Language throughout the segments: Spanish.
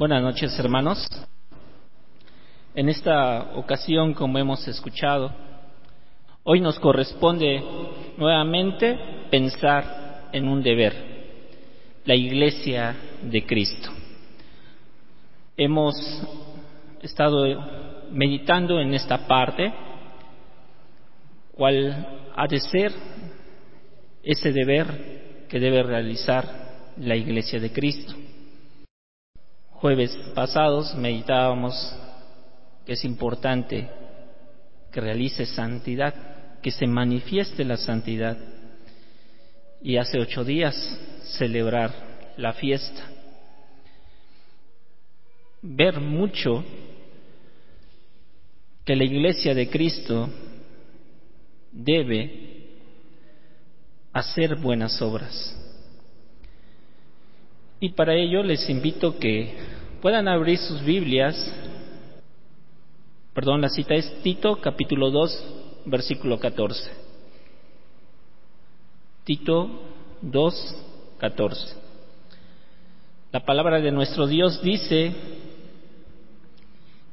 Buenas noches, hermanos. En esta ocasión, como hemos escuchado, hoy nos corresponde nuevamente pensar en un deber, la iglesia de Cristo. Hemos estado meditando en esta parte, cuál ha de ser ese deber que debe realizar la iglesia de Cristo. Jueves pasados meditábamos que es importante que realice santidad, que se manifieste la santidad. Y hace ocho días celebrar la fiesta. Ver mucho que la iglesia de Cristo debe hacer buenas obras. Y para ello les invito que puedan abrir sus Biblias. Perdón, la cita es Tito capítulo 2, versículo 14. Tito 2, 14. La palabra de nuestro Dios dice,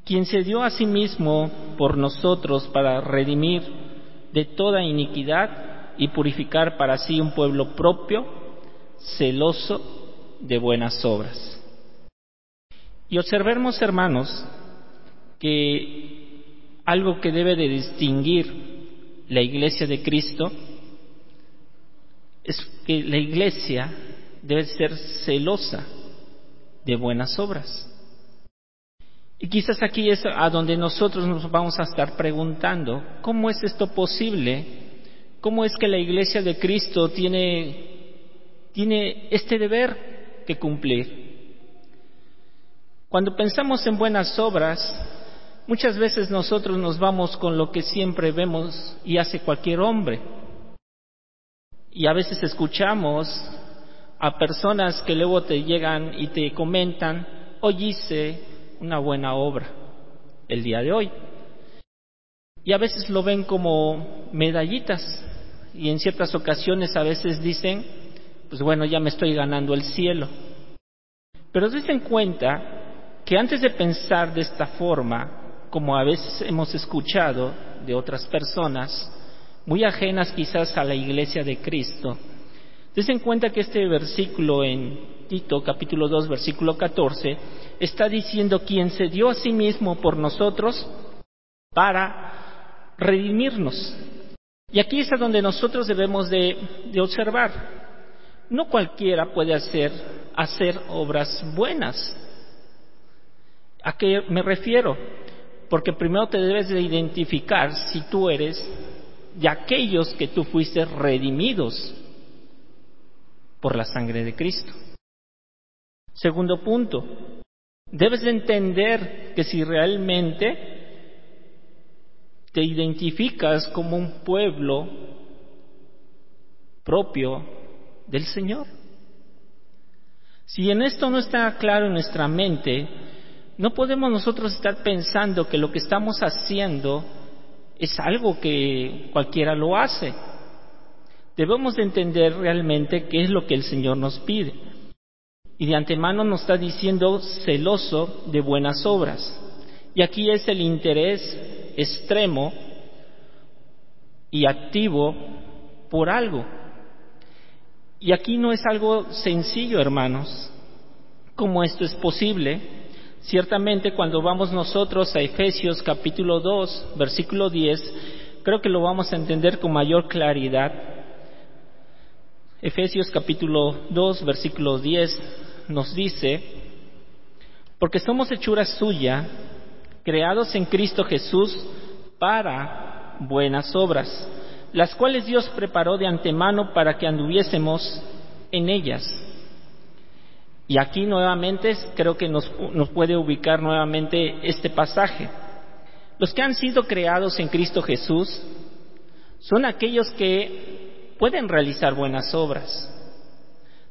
quien se dio a sí mismo por nosotros para redimir de toda iniquidad y purificar para sí un pueblo propio, celoso de buenas obras. Y observemos, hermanos, que algo que debe de distinguir la iglesia de Cristo es que la iglesia debe ser celosa de buenas obras. Y quizás aquí es a donde nosotros nos vamos a estar preguntando, ¿cómo es esto posible? ¿Cómo es que la iglesia de Cristo tiene, tiene este deber que cumplir. Cuando pensamos en buenas obras, muchas veces nosotros nos vamos con lo que siempre vemos y hace cualquier hombre. Y a veces escuchamos a personas que luego te llegan y te comentan, hoy hice una buena obra el día de hoy. Y a veces lo ven como medallitas y en ciertas ocasiones a veces dicen, pues bueno, ya me estoy ganando el cielo. Pero den cuenta que antes de pensar de esta forma, como a veces hemos escuchado de otras personas, muy ajenas quizás a la iglesia de Cristo, den cuenta que este versículo en Tito capítulo 2 versículo 14 está diciendo quien se dio a sí mismo por nosotros para redimirnos. Y aquí es donde nosotros debemos de, de observar. No cualquiera puede hacer, hacer obras buenas. ¿A qué me refiero? Porque primero te debes de identificar si tú eres de aquellos que tú fuiste redimidos por la sangre de Cristo. Segundo punto, debes de entender que si realmente te identificas como un pueblo propio del Señor. Si en esto no está claro en nuestra mente, no podemos nosotros estar pensando que lo que estamos haciendo es algo que cualquiera lo hace. Debemos de entender realmente qué es lo que el Señor nos pide. Y de antemano nos está diciendo celoso de buenas obras. Y aquí es el interés extremo y activo por algo. Y aquí no es algo sencillo, hermanos. ¿Cómo esto es posible? Ciertamente cuando vamos nosotros a Efesios capítulo 2, versículo 10, creo que lo vamos a entender con mayor claridad. Efesios capítulo 2, versículo 10 nos dice, porque somos hechura suya, creados en Cristo Jesús para buenas obras las cuales Dios preparó de antemano para que anduviésemos en ellas. Y aquí nuevamente creo que nos, puede ubicar nuevamente este pasaje. Los que han sido creados en Cristo Jesús son aquellos que pueden realizar buenas obras.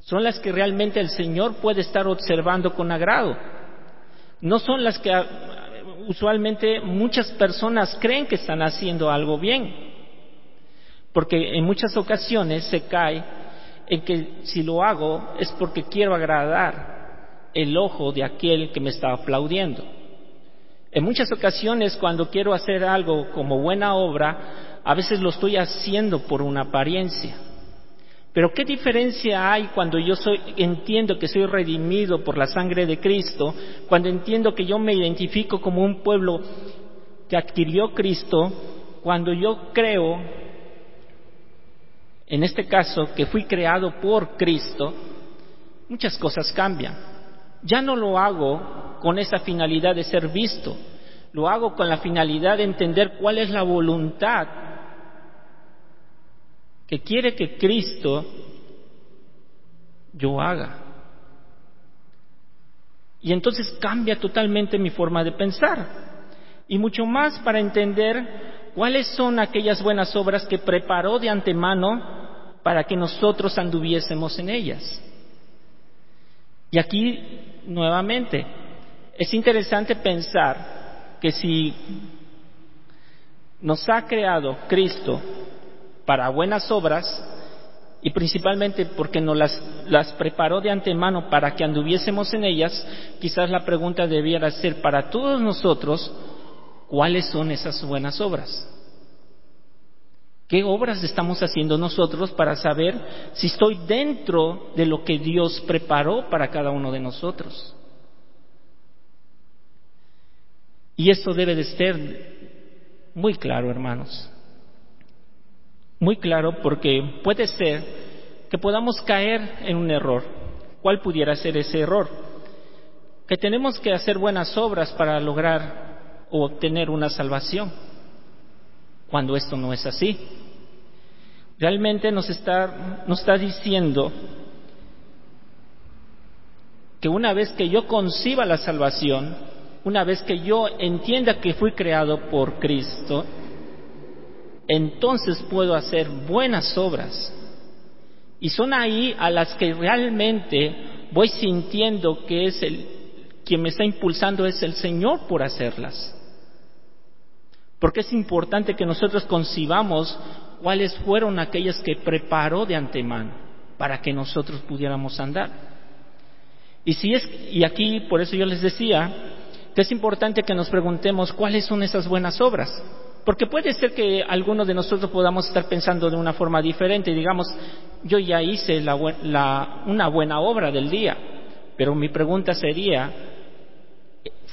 Son las que realmente el Señor puede estar observando con agrado. No son las que ah, usualmente muchas personas creen que están haciendo algo bien porque en muchas ocasiones se cae en que si lo hago es porque quiero agradar, el ojo de aquel que me está aplaudiendo. En muchas ocasiones cuando quiero hacer algo como buena obra, a veces lo estoy haciendo por una apariencia. Pero ¿qué diferencia hay cuando yo soy, entiendo que soy redimido por la sangre de Cristo, cuando entiendo que yo me identifico como un pueblo que adquirió Cristo, cuando yo creo, en este caso, que fui creado por Cristo, muchas cosas cambian. Ya no lo hago con esa finalidad de ser visto, lo hago con la finalidad de entender cuál es la voluntad que quiere que Cristo yo haga. Y entonces cambia totalmente mi forma de pensar. Y mucho más para entender cuáles son aquellas buenas obras que preparó de antemano para que nosotros anduviésemos en ellas. Y aquí, nuevamente, es interesante pensar que si nos ha creado Cristo para buenas obras y principalmente porque nos las, preparó de antemano para que anduviésemos en ellas, quizás la pregunta debiera ser para todos nosotros, ¿cuáles son esas buenas obras? ¿Qué obras estamos haciendo nosotros para saber si estoy dentro de lo que Dios preparó para cada uno de nosotros? Y esto debe de ser muy claro, hermanos muy claro porque puede ser que podamos caer en un error. ¿Cuál pudiera ser ese error? Que tenemos que hacer buenas obras para lograr o obtener una salvación, cuando esto no es así. Realmente nos está, nos está diciendo que una vez que yo conciba la salvación, una vez que yo entienda que fui creado por Cristo, entonces puedo hacer buenas obras. Y son ahí a las que realmente voy sintiendo que es el quien me está impulsando es el Señor por hacerlas. Porque es importante que nosotros concibamos cuáles fueron aquellas que preparó de antemano para que nosotros pudiéramos andar. Y es y aquí por eso yo les decía que es importante que nos preguntemos cuáles son esas buenas obras. Porque puede ser que algunos de nosotros podamos estar pensando de una forma diferente y digamos, yo ya hice una buena obra del día, pero mi pregunta sería,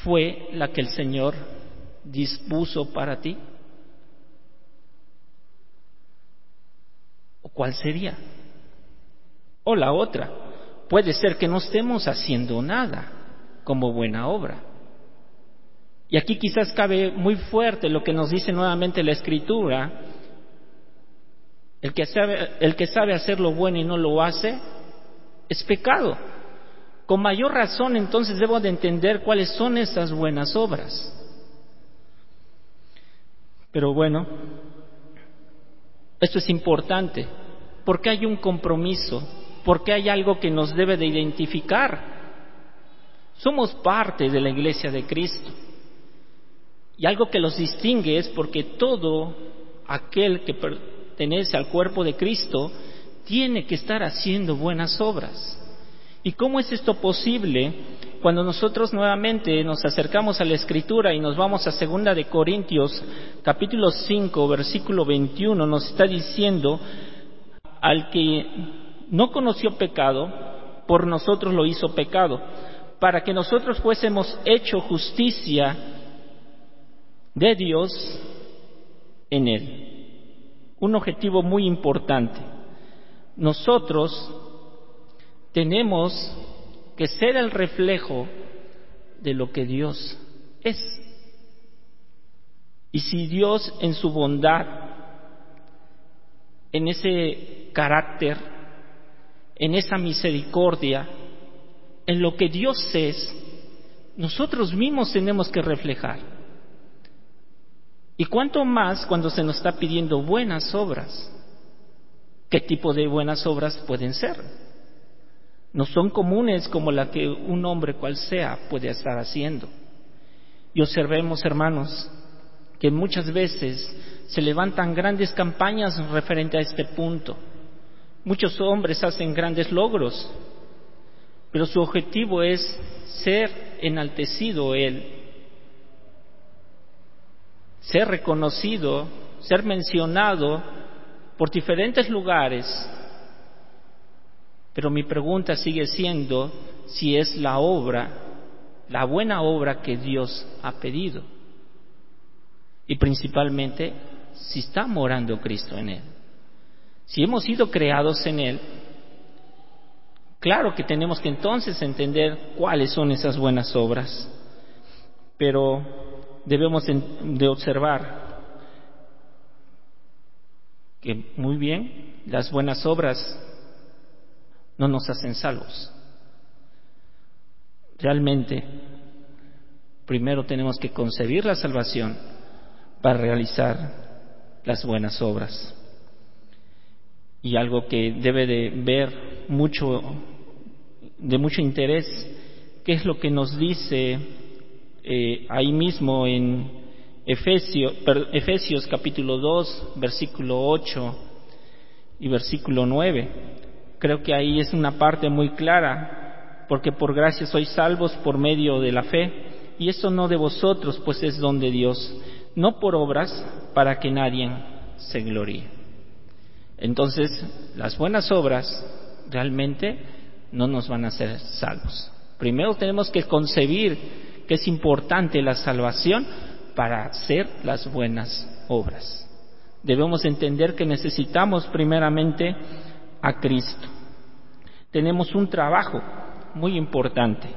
¿fue la que el Señor dispuso para ti? ¿O cuál sería? O la otra, puede ser que no estemos haciendo nada como buena obra y aquí quizás cabe muy fuerte lo que nos dice nuevamente la Escritura. El que, sabe, el que sabe hacer lo bueno y no lo hace es pecado. Con mayor razón entonces debo de entender cuáles son esas buenas obras. Pero bueno, esto es importante porque hay un compromiso, porque hay algo que nos debe de identificar. Somos parte de la iglesia de Cristo. Y algo que los distingue es porque todo aquel que pertenece al cuerpo de Cristo tiene que estar haciendo buenas obras. ¿Y cómo es esto posible? Cuando nosotros nuevamente nos acercamos a la Escritura y nos vamos a Segunda de Corintios, capítulo 5, versículo 21, nos está diciendo, al que no conoció pecado, por nosotros lo hizo pecado, para que nosotros fuésemos hecho justicia de Dios en Él. Un objetivo muy importante. Nosotros tenemos que ser el reflejo de lo que Dios es. Y si Dios en su bondad, en ese carácter, en esa misericordia, en lo que Dios es, nosotros mismos tenemos que reflejar. Y cuánto más cuando se nos está pidiendo buenas obras. ¿Qué tipo de buenas obras pueden ser? No son comunes como la que un hombre cual sea puede estar haciendo. Y observemos, hermanos, que muchas veces se levantan grandes campañas referente a este punto. Muchos hombres hacen grandes logros, pero su objetivo es ser enaltecido Él, ser reconocido, ser mencionado por diferentes lugares. Pero mi pregunta sigue siendo si es la obra, la buena obra que Dios ha pedido. Y principalmente si está morando Cristo en Él. Si hemos sido creados en Él, Claro que tenemos que entonces entender cuáles son esas buenas obras, pero debemos de observar que muy bien, las buenas obras no nos hacen salvos. Realmente, primero tenemos que concebir la salvación para realizar las buenas obras. Y algo que debe de ver mucho de mucho interés qué es lo que nos dice eh, ahí mismo en Efesios capítulo 2, versículo 8 y versículo 9. Creo que ahí es una parte muy clara, porque por gracia sois salvos por medio de la fe, y eso no de vosotros, pues es don de Dios, no por obras para que nadie se gloríe. Entonces, las buenas obras realmente no nos van a hacer salvos. Primero tenemos que concebir que es importante la salvación para hacer las buenas obras. Debemos entender que necesitamos primeramente a Cristo. Tenemos un trabajo muy importante.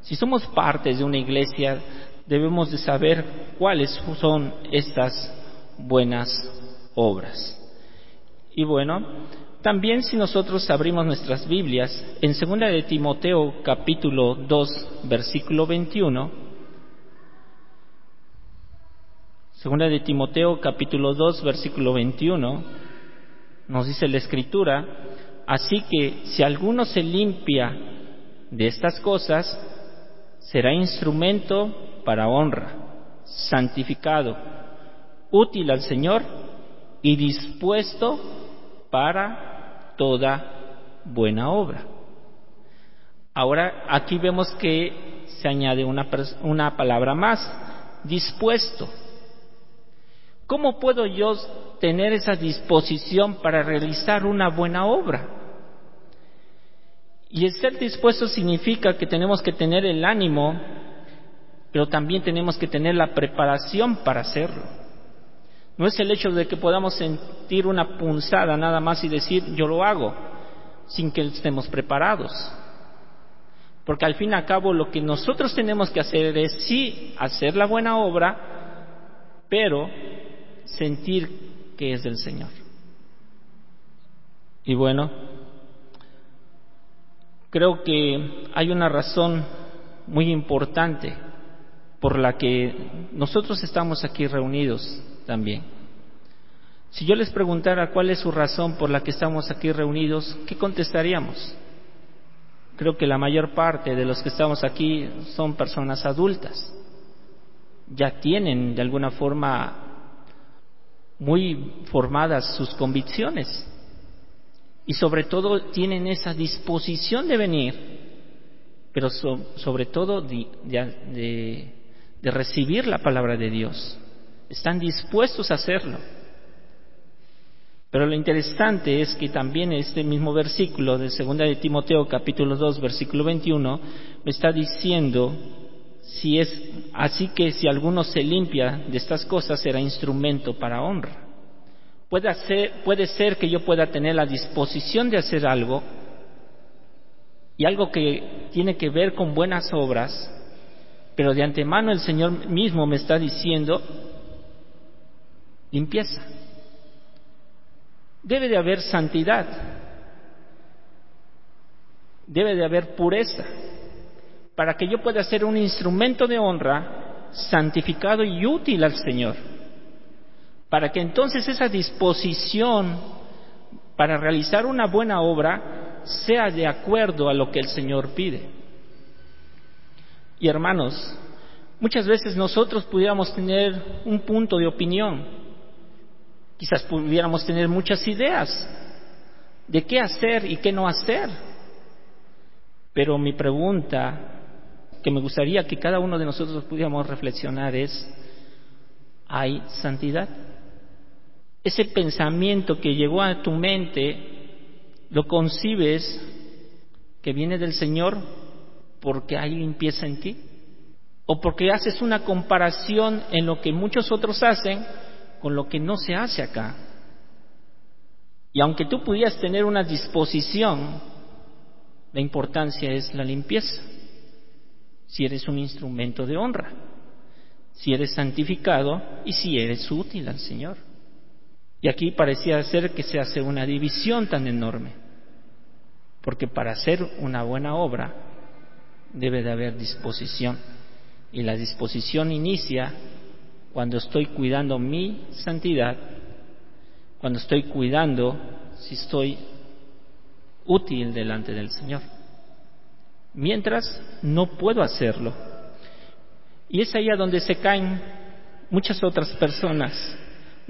Si somos parte de una iglesia, debemos de saber cuáles son estas buenas obras. Y bueno, también si nosotros abrimos nuestras Biblias en 2 de Timoteo capítulo 2 versículo 21, 2 de Timoteo capítulo 2 versículo 21, nos dice la escritura, así que si alguno se limpia de estas cosas, será instrumento para honra, santificado, útil al Señor y dispuesto para toda buena obra. Ahora aquí vemos que se añade una, una palabra más, dispuesto. ¿Cómo puedo yo tener esa disposición para realizar una buena obra? Y el ser dispuesto significa que tenemos que tener el ánimo, pero también tenemos que tener la preparación para hacerlo. No es el hecho de que podamos sentir una punzada nada más y decir yo lo hago, sin que estemos preparados. Porque al fin y al cabo lo que nosotros tenemos que hacer es sí hacer la buena obra, pero sentir que es del Señor. Y bueno, creo que hay una razón muy importante por la que nosotros estamos aquí reunidos también. Si yo les preguntara cuál es su razón por la que estamos aquí reunidos, ¿qué contestaríamos? Creo que la mayor parte de los que estamos aquí son personas adultas. Ya tienen de alguna forma muy formadas sus convicciones y sobre todo tienen esa disposición de venir, pero sobre todo de recibir la palabra de Dios están dispuestos a hacerlo. Pero lo interesante es que también este mismo versículo de 2 de Timoteo capítulo 2 versículo 21 me está diciendo si es así que si alguno se limpia de estas cosas será instrumento para honra. Puede, puede ser que yo pueda tener la disposición de hacer algo y algo que tiene que ver con buenas obras, pero de antemano el Señor mismo me está diciendo limpieza. Debe de haber santidad. Debe de haber pureza para que yo pueda ser un instrumento de honra santificado y útil al Señor. Para que entonces esa disposición para realizar una buena obra sea de acuerdo a lo que el Señor pide. Y hermanos, muchas veces nosotros pudiéramos tener un punto de opinión Quizás pudiéramos tener muchas ideas de qué hacer y qué no hacer. Pero mi pregunta que me gustaría que cada uno de nosotros pudiéramos reflexionar es, ¿hay santidad? Ese pensamiento que llegó a tu mente, ¿lo concibes que viene del Señor porque hay limpieza en ti? ¿O porque haces una comparación en lo que muchos otros hacen con lo que no se hace acá? Y aunque tú pudieras tener una disposición, la importancia es la limpieza. Si eres un instrumento de honra, si eres santificado y si eres útil al Señor. Y aquí parecía ser que se hace una división tan enorme, porque para hacer una buena obra debe de haber disposición. Y la disposición inicia cuando estoy cuidando mi santidad, cuando estoy cuidando si estoy útil delante del Señor. Mientras no puedo hacerlo. Y es ahí a donde se caen muchas otras personas.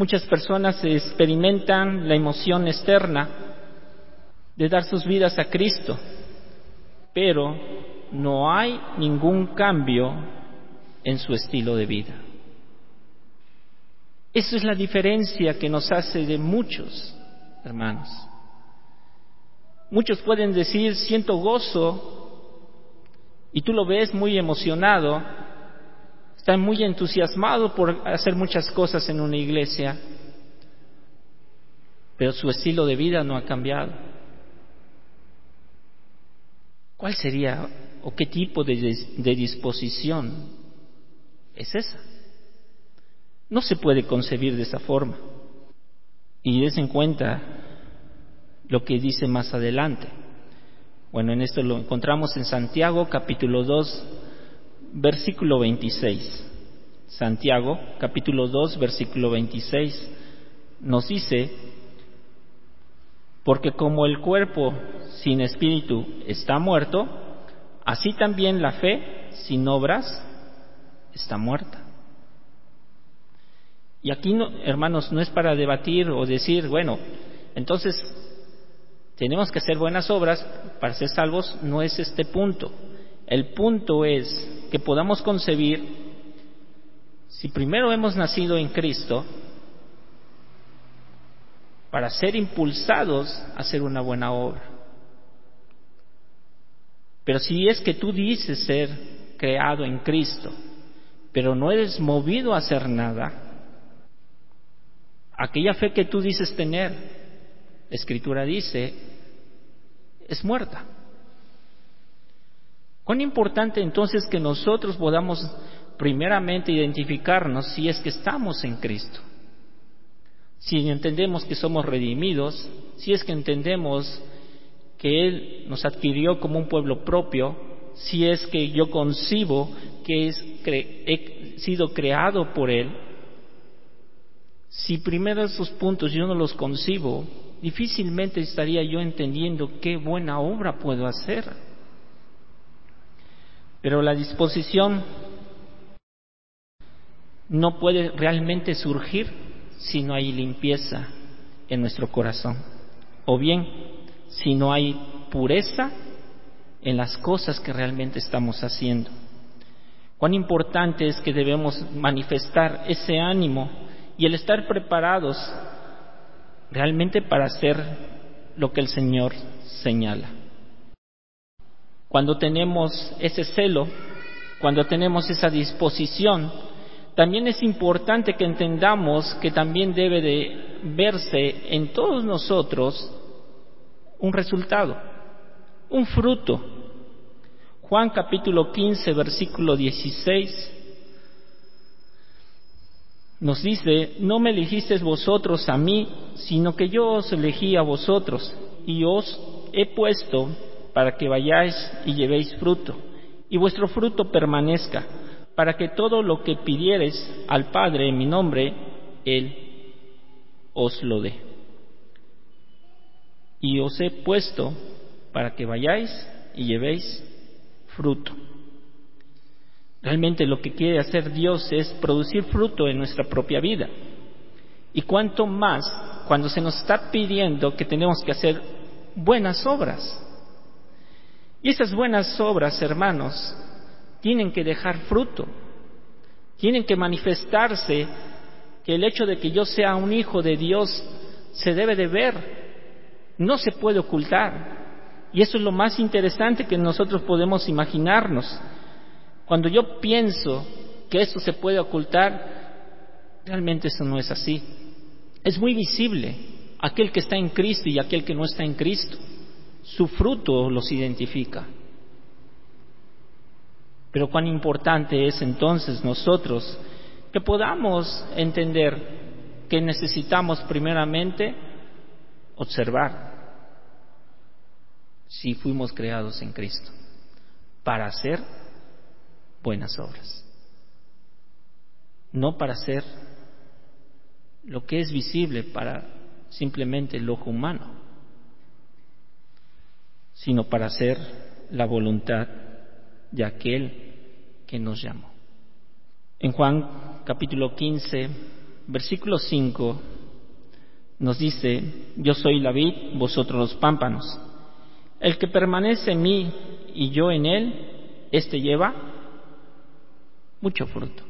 Muchas personas experimentan la emoción externa de dar sus vidas a Cristo, pero no hay ningún cambio en su estilo de vida. Esa es la diferencia que nos hace de muchos, hermanos. Muchos pueden decir, siento gozo, y tú lo ves muy emocionado, está muy entusiasmado por hacer muchas cosas en una iglesia, pero su estilo de vida no ha cambiado. ¿Cuál sería o qué tipo de, disposición es esa? No se puede concebir de esa forma. Y des en cuenta lo que dice más adelante. Bueno, en esto lo encontramos en Santiago capítulo 2, versículo 26. Santiago capítulo 2, versículo 26 nos dice, porque como el cuerpo sin espíritu está muerto, así también la fe sin obras está muerta. Y aquí, hermanos, no es para debatir o decir, bueno, entonces tenemos que hacer buenas obras para ser salvos, no es este punto. El punto es que podamos concebir, si primero hemos nacido en Cristo, para ser impulsados a hacer una buena obra. Pero si es que tú dices ser creado en Cristo, pero no eres movido a hacer nada, aquella fe que tú dices tener, la Escritura dice, es muerta. Cuán importante entonces que nosotros podamos primeramente identificarnos si es que estamos en Cristo. Si entendemos que somos redimidos, si es que entendemos que Él nos adquirió como un pueblo propio, si es que yo concibo que he sido creado por Él, si primero esos puntos yo no los concibo, difícilmente estaría yo entendiendo qué buena obra puedo hacer. Pero la disposición no puede realmente surgir si no hay limpieza en nuestro corazón. O bien, si no hay pureza en las cosas que realmente estamos haciendo. Cuán importante es que debemos manifestar ese ánimo y el estar preparados realmente para hacer lo que el Señor señala. Cuando tenemos ese celo, cuando tenemos esa disposición, también es importante que entendamos que también debe de verse en todos nosotros un resultado, un fruto. Juan capítulo 15, versículo 16 nos dice, no me elegisteis vosotros a mí, sino que yo os elegí a vosotros y os he puesto para que vayáis y llevéis fruto, y vuestro fruto permanezca, para que todo lo que pidiereis al Padre en mi nombre, Él os lo dé. Y os he puesto para que vayáis y llevéis fruto. Realmente lo que quiere hacer Dios es producir fruto en nuestra propia vida. Y cuanto más cuando se nos está pidiendo que tenemos que hacer buenas obras. Y esas buenas obras, hermanos, tienen que dejar fruto, tienen que manifestarse que el hecho de que yo sea un hijo de Dios se debe de ver, no se puede ocultar. Y eso es lo más interesante que nosotros podemos imaginarnos. Cuando yo pienso que esto se puede ocultar, realmente eso no es así. Es muy visible aquel que está en Cristo y aquel que no está en Cristo. Su fruto los identifica. Pero cuán importante es entonces nosotros que podamos entender que necesitamos primeramente observar si fuimos creados en Cristo para hacer buenas obras, no para hacer lo que es visible para simplemente el ojo humano, sino para hacer la voluntad de aquel que nos llamó. En Juan capítulo 15, versículo 5, nos dice, yo soy la vid, vosotros los pámpanos. El que permanece en mí y yo en él, éste lleva mucho fruto.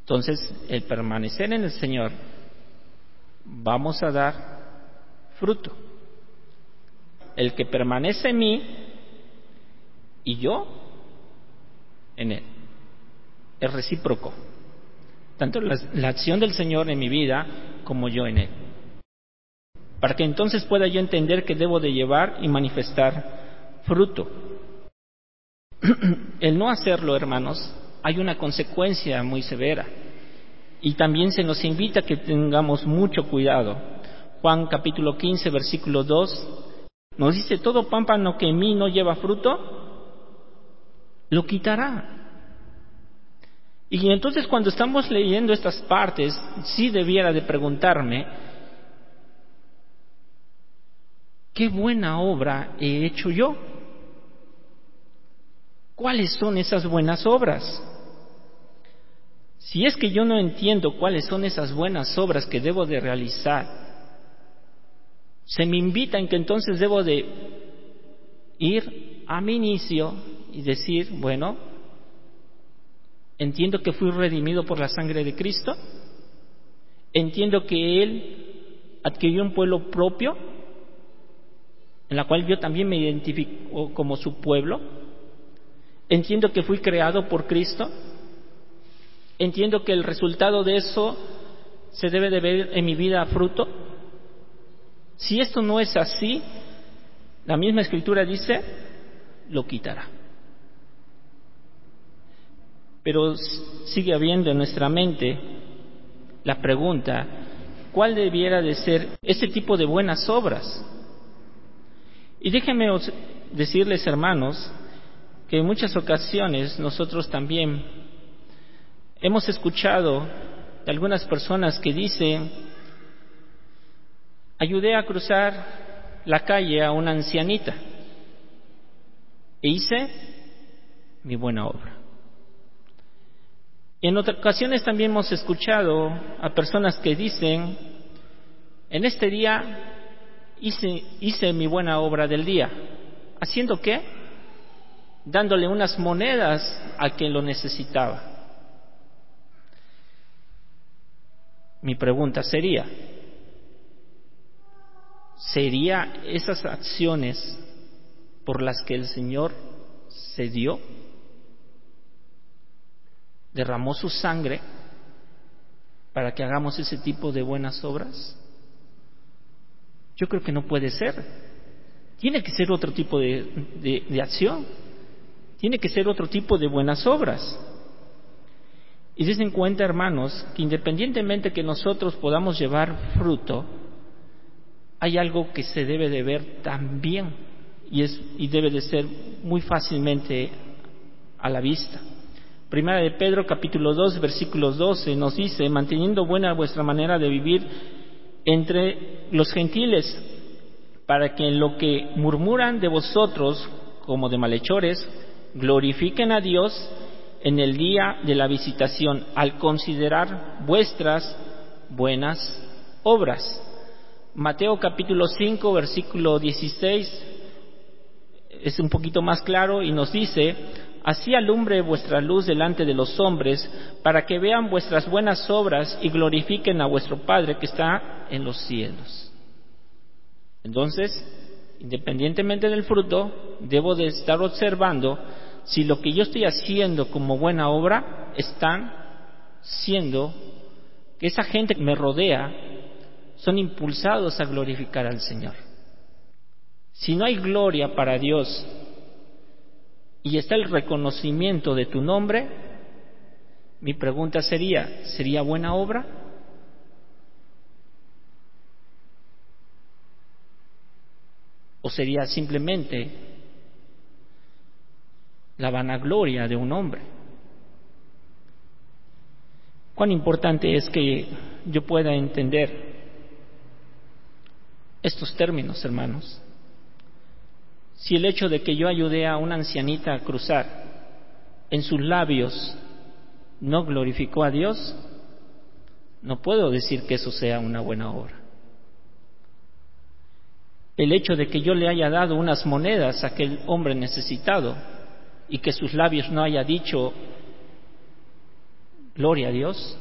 Entonces, el permanecer en el Señor, vamos a dar fruto. El que permanece en mí y yo en él. Es recíproco. Tanto la, acción del Señor en mi vida como yo en él. Para que entonces pueda yo entender que debo de llevar y manifestar fruto. El no hacerlo, hermanos, hay una consecuencia muy severa. Y también se nos invita a que tengamos mucho cuidado. Juan capítulo 15, versículo 2, nos dice, todo pámpano que en mí no lleva fruto, lo quitará. Y entonces cuando estamos leyendo estas partes, sí debiera de preguntarme, ¿qué buena obra he hecho yo? ¿Cuáles son esas buenas obras? Si es que yo no entiendo cuáles son esas buenas obras que debo de realizar, se me invita en que entonces debo de ir a mi inicio y decir, bueno, entiendo que fui redimido por la sangre de Cristo, entiendo que Él adquirió un pueblo propio, en la cual yo también me identifico como su pueblo, entiendo que fui creado por Cristo, Entiendo que el resultado de eso se debe de ver en mi vida fruto. Si esto no es así, la misma escritura dice, lo quitará. Pero sigue habiendo en nuestra mente la pregunta, ¿cuál debiera de ser ese tipo de buenas obras? Y déjenme decirles, hermanos, que en muchas ocasiones nosotros también Hemos escuchado de algunas personas que dicen, ayudé a cruzar la calle a una ancianita e hice mi buena obra. En otras ocasiones también hemos escuchado a personas que dicen, en este día hice, hice mi buena obra del día. ¿Haciendo qué? Dándole unas monedas a quien lo necesitaba. Mi pregunta sería, ¿sería esas acciones por las que el Señor se dio? ¿Derramó su sangre para que hagamos ese tipo de buenas obras? Yo creo que no puede ser. Tiene que ser otro tipo de, de acción. Tiene que ser otro tipo de buenas obras. Y se en cuenta, hermanos, que independientemente que nosotros podamos llevar fruto, hay algo que se debe de ver también y, es, y debe de ser muy fácilmente a la vista. Primera de Pedro capítulo 2 versículos 12 nos dice, manteniendo buena vuestra manera de vivir entre los gentiles, para que en lo que murmuran de vosotros como de malhechores, glorifiquen a Dios en el día de la visitación al considerar vuestras buenas obras. Mateo capítulo 5, versículo 16, es un poquito más claro y nos dice, así alumbre vuestra luz delante de los hombres, para que vean vuestras buenas obras y glorifiquen a vuestro Padre que está en los cielos. Entonces, independientemente del fruto, debo de estar observando si lo que yo estoy haciendo como buena obra está siendo que esa gente que me rodea son impulsados a glorificar al Señor. Si no hay gloria para Dios y está el reconocimiento de tu nombre, mi pregunta sería, ¿sería buena obra? ¿O sería simplemente la vanagloria de un hombre? Cuán importante es que yo pueda entender estos términos, hermanos. Si el hecho de que yo ayudé a una ancianita a cruzar en sus labios no glorificó a Dios, no puedo decir que eso sea una buena obra. El hecho de que yo le haya dado unas monedas a aquel hombre necesitado y que sus labios no haya dicho gloria a Dios,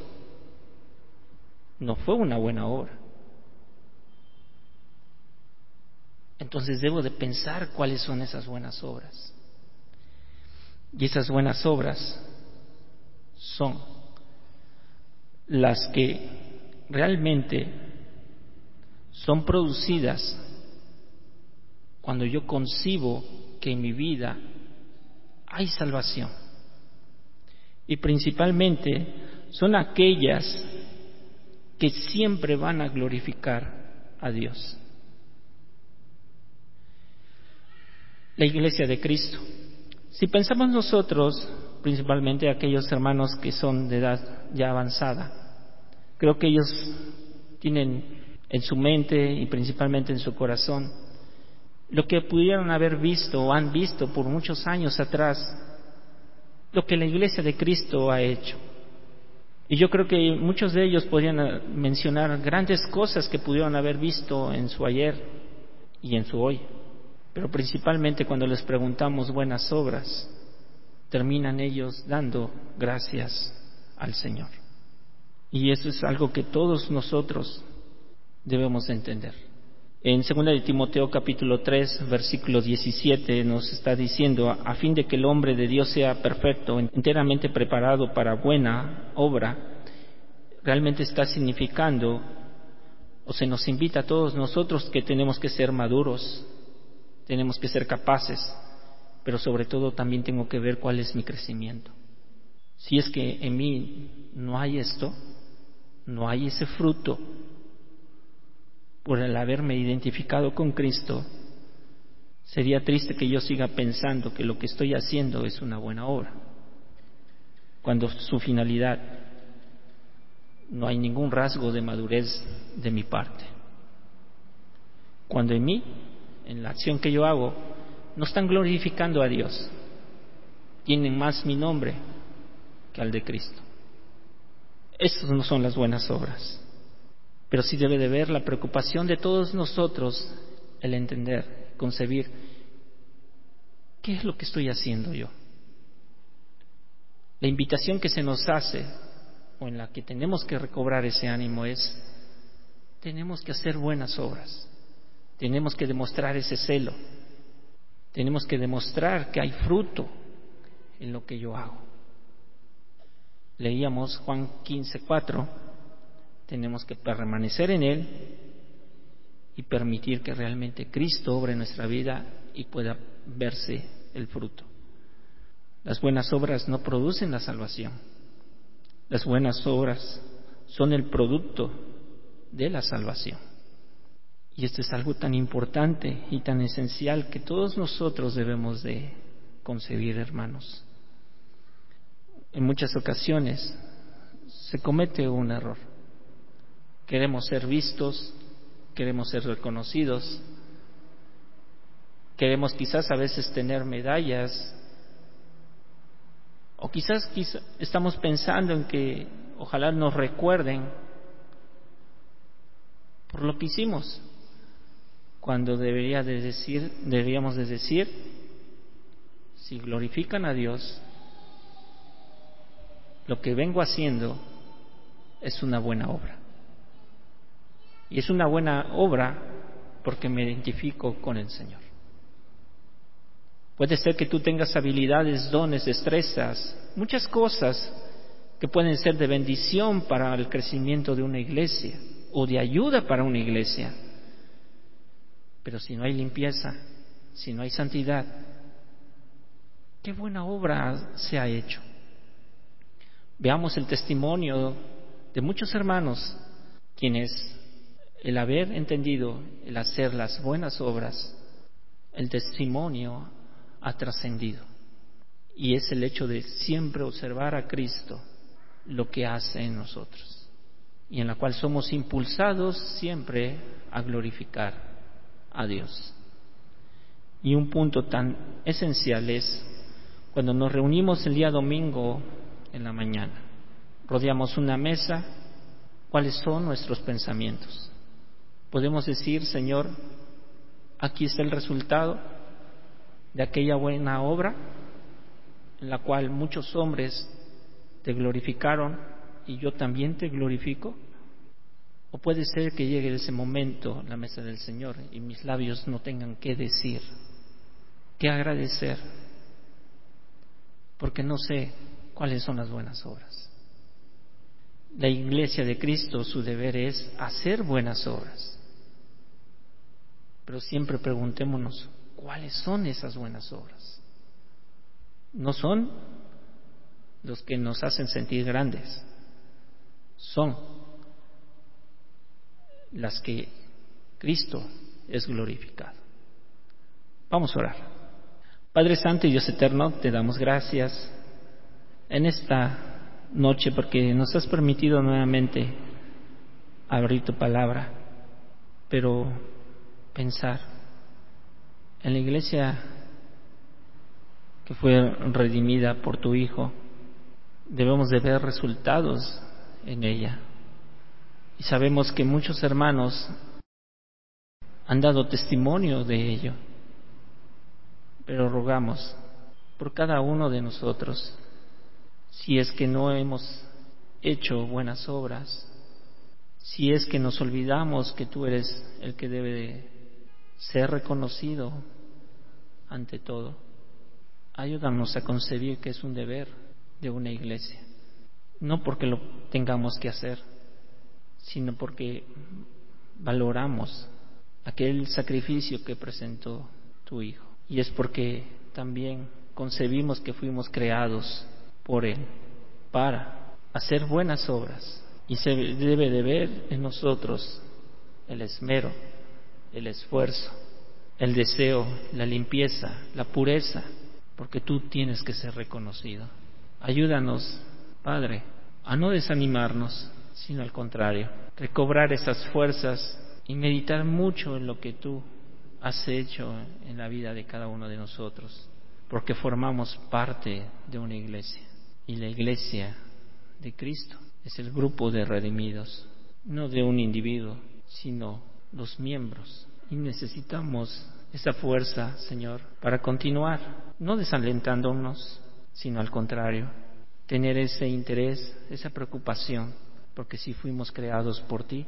no fue una buena obra. Entonces debo de pensar cuáles son esas buenas obras. Y esas buenas obras son las que realmente son producidas cuando yo concibo que en mi vida hay salvación. Y principalmente son aquellas que siempre van a glorificar a Dios. La iglesia de Cristo. Si pensamos nosotros, principalmente aquellos hermanos que son de edad ya avanzada, creo que ellos tienen en su mente y principalmente en su corazón lo que pudieron haber visto o han visto por muchos años atrás, lo que la iglesia de Cristo ha hecho. Y yo creo que muchos de ellos podrían mencionar grandes cosas que pudieron haber visto en su ayer y en su hoy. Pero principalmente cuando les preguntamos buenas obras, terminan ellos dando gracias al Señor. Y eso es algo que todos nosotros debemos entender. En 2 de Timoteo capítulo 3, versículo 17 nos está diciendo, a fin de que el hombre de Dios sea perfecto, enteramente preparado para buena obra, realmente está significando o se nos invita a todos nosotros que tenemos que ser maduros, tenemos que ser capaces, pero sobre todo también tengo que ver cuál es mi crecimiento. Si es que en mí no hay esto, no hay ese fruto, por el haberme identificado con Cristo, sería triste que yo siga pensando que lo que estoy haciendo es una buena obra, cuando su finalidad no hay ningún rasgo de madurez de mi parte. Cuando en mí en la acción que yo hago, no están glorificando a Dios. Tienen más mi nombre que al de Cristo. Esas no son las buenas obras. Pero sí debe de ver la preocupación de todos nosotros el entender, concebir, ¿qué es lo que estoy haciendo yo? La invitación que se nos hace o en la que tenemos que recobrar ese ánimo es, tenemos que hacer buenas obras. Tenemos que demostrar ese celo. Tenemos que demostrar que hay fruto en lo que yo hago. Leíamos Juan 15, 4. Tenemos que permanecer en Él y permitir que realmente Cristo obre en nuestra vida y pueda verse el fruto. Las buenas obras no producen la salvación. Las buenas obras son el producto de la salvación. Y esto es algo tan importante y tan esencial que todos nosotros debemos de concebir, hermanos. En muchas ocasiones se comete un error. Queremos ser vistos, queremos ser reconocidos, queremos quizás a veces tener medallas, o quizás, quizás estamos pensando en que ojalá nos recuerden por lo que hicimos, cuando debería de decir, deberíamos de decir, si glorifican a Dios, lo que vengo haciendo es una buena obra. Y es una buena obra porque me identifico con el Señor. Puede ser que tú tengas habilidades, dones, destrezas, muchas cosas que pueden ser de bendición para el crecimiento de una iglesia o de ayuda para una iglesia. Pero si no hay limpieza, si no hay santidad, qué buena obra se ha hecho. Veamos el testimonio de muchos hermanos quienes el haber entendido, el hacer las buenas obras, el testimonio ha trascendido. Y es el hecho de siempre observar a Cristo lo que hace en nosotros y en la cual somos impulsados siempre a glorificar a Dios. Y un punto tan esencial es cuando nos reunimos el día domingo en la mañana, rodeamos una mesa, ¿cuáles son nuestros pensamientos? Podemos decir, Señor, aquí está el resultado de aquella buena obra en la cual muchos hombres te glorificaron y yo también te glorifico? ¿O puede ser que llegue ese momento, la mesa del Señor, y mis labios no tengan que decir, que agradecer, porque no sé cuáles son las buenas obras? La iglesia de Cristo, su deber es hacer buenas obras. Pero siempre preguntémonos, ¿cuáles son esas buenas obras? No son los que nos hacen sentir grandes, son las que Cristo es glorificado. Vamos a orar. Padre Santo y Dios Eterno, te damos gracias en esta noche porque nos has permitido nuevamente abrir tu palabra, pero pensar en la iglesia que fue redimida por tu Hijo, debemos de ver resultados en ella. Y sabemos que muchos hermanos han dado testimonio de ello. Pero rogamos por cada uno de nosotros, si es que no hemos hecho buenas obras, si es que nos olvidamos que tú eres el que debe ser reconocido ante todo, ayúdanos a concebir que es un deber de una iglesia. No porque lo tengamos que hacer, sino porque valoramos aquel sacrificio que presentó tu Hijo. Y es porque también concebimos que fuimos creados por Él para hacer buenas obras. Y se debe de ver en nosotros el esmero, el esfuerzo, el deseo, la limpieza, la pureza, porque tú tienes que ser reconocido. Ayúdanos, Padre, a no desanimarnos, sino al contrario, recobrar esas fuerzas y meditar mucho en lo que tú has hecho en la vida de cada uno de nosotros, porque formamos parte de una iglesia y la iglesia de Cristo es el grupo de redimidos, no de un individuo, sino los miembros. Y necesitamos esa fuerza, Señor, para continuar, no desalentándonos, sino al contrario, tener ese interés, esa preocupación, porque si fuimos creados por ti,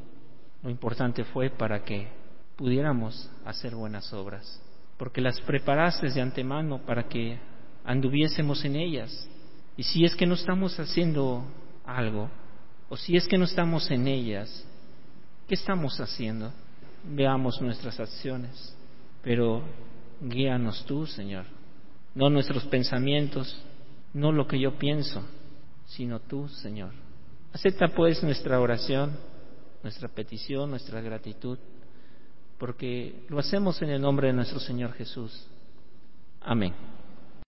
lo importante fue para que pudiéramos hacer buenas obras, porque las preparaste de antemano para que anduviésemos en ellas. Y si es que no estamos haciendo algo, o si es que no estamos en ellas, ¿qué estamos haciendo? Veamos nuestras acciones, pero guíanos tú, Señor, no nuestros pensamientos, no lo que yo pienso, sino tú, Señor. Acepta pues nuestra oración, nuestra petición, nuestra gratitud, porque lo hacemos en el nombre de nuestro Señor Jesús. Amén.